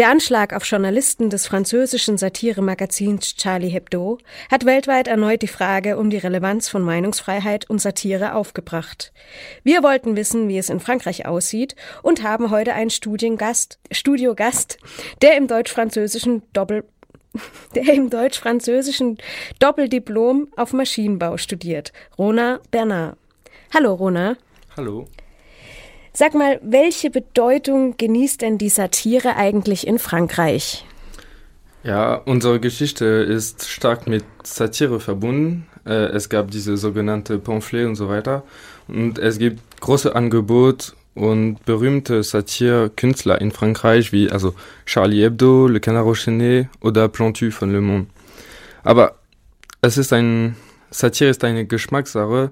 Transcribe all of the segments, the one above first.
Der Anschlag auf Journalisten des französischen Satiremagazins Charlie Hebdo hat weltweit erneut die Frage um die Relevanz von Meinungsfreiheit und Satire aufgebracht. Wir wollten wissen, wie es in Frankreich aussieht und haben heute einen Studiengast, Studiogast, der im deutsch-französischen Doppel der im deutsch-französischen Doppeldiplom auf Maschinenbau studiert, Rona Bernard. Hallo Rona. Hallo. Sag mal, welche Bedeutung genießt denn die Satire eigentlich in Frankreich? Ja, unsere Geschichte ist stark mit Satire verbunden. Äh, es gab diese sogenannte Pamphlet und so weiter. Und es gibt große Angebot und berühmte Satire-Künstler in Frankreich wie also Charlie Hebdo, Le Canard Enchaîné oder Plantu von Le Monde. Aber es ist ein Satire ist eine Geschmackssache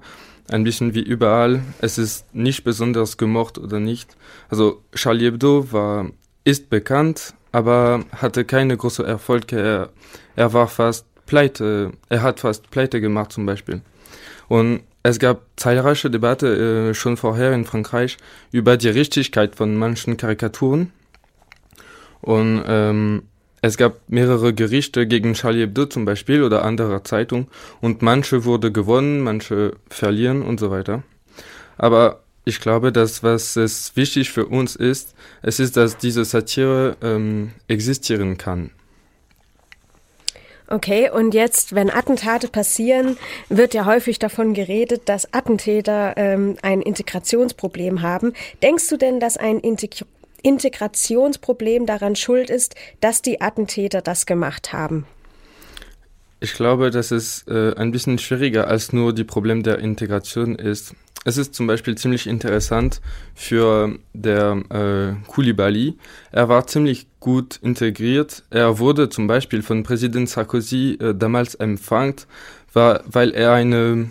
ein bisschen wie überall. Es ist nicht besonders gemocht oder nicht. Also Charlie Hebdo war, ist bekannt, aber hatte keine große Erfolg. Er, er war fast pleite, er hat fast pleite gemacht zum Beispiel. Und es gab zahlreiche Debatten äh, schon vorher in Frankreich über die Richtigkeit von manchen Karikaturen. Und ähm, es gab mehrere Gerichte gegen Charlie Hebdo zum Beispiel oder andere Zeitungen und manche wurde gewonnen, manche verlieren und so weiter. Aber ich glaube, dass was es wichtig für uns ist, es ist, dass diese Satire ähm, existieren kann. Okay, und jetzt, wenn Attentate passieren, wird ja häufig davon geredet, dass Attentäter ähm, ein Integrationsproblem haben. Denkst du denn, dass ein Integ Integrationsproblem daran schuld ist, dass die Attentäter das gemacht haben? Ich glaube, dass es äh, ein bisschen schwieriger als nur die Problem der Integration ist. Es ist zum Beispiel ziemlich interessant für der äh, Koulibaly. Er war ziemlich gut integriert. Er wurde zum Beispiel von Präsident Sarkozy äh, damals empfangen, war, weil er eine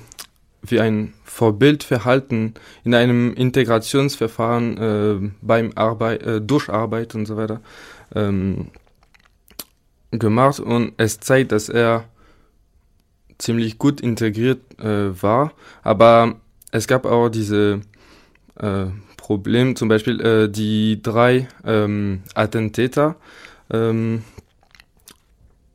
wie ein Vorbildverhalten in einem Integrationsverfahren äh, beim Arbeit, äh, durch Arbeit und so weiter ähm, gemacht. Und es zeigt, dass er ziemlich gut integriert äh, war, aber es gab auch diese äh, Probleme, zum Beispiel äh, die drei ähm, Attentäter ähm,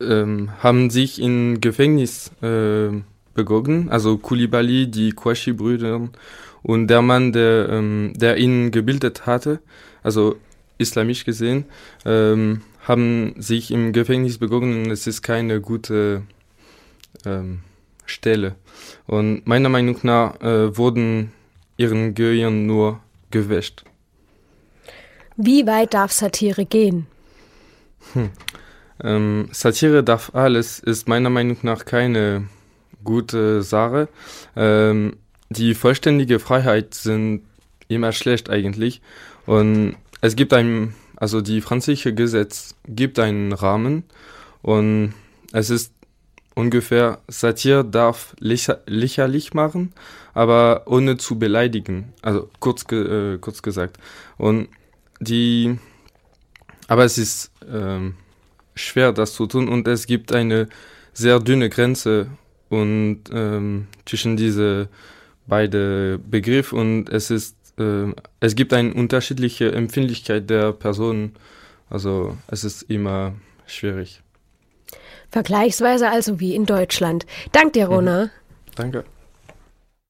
ähm, haben sich in Gefängnis äh, begonnen, also Koulibaly, die Kouachi-Brüder und der Mann, der, ähm, der ihn gebildet hatte, also islamisch gesehen, ähm, haben sich im Gefängnis begonnen und es ist keine gute ähm, Stelle. Und meiner Meinung nach äh, wurden ihren Gehirn nur gewäscht. Wie weit darf Satire gehen? Hm. Ähm, Satire darf alles, ist meiner Meinung nach keine gute Sache. Ähm, die vollständige Freiheit sind immer schlecht eigentlich. Und es gibt ein, also die französische Gesetz gibt einen Rahmen und es ist ungefähr, Satire darf lächer, lächerlich machen, aber ohne zu beleidigen. Also kurz, äh, kurz gesagt. Und die, aber es ist ähm, schwer, das zu tun und es gibt eine sehr dünne Grenze und ähm, zwischen diese beide Begriffe und es ist äh, es gibt eine unterschiedliche Empfindlichkeit der Personen. Also es ist immer schwierig. Vergleichsweise also wie in Deutschland. Dank dir, Rona. Mhm. Danke.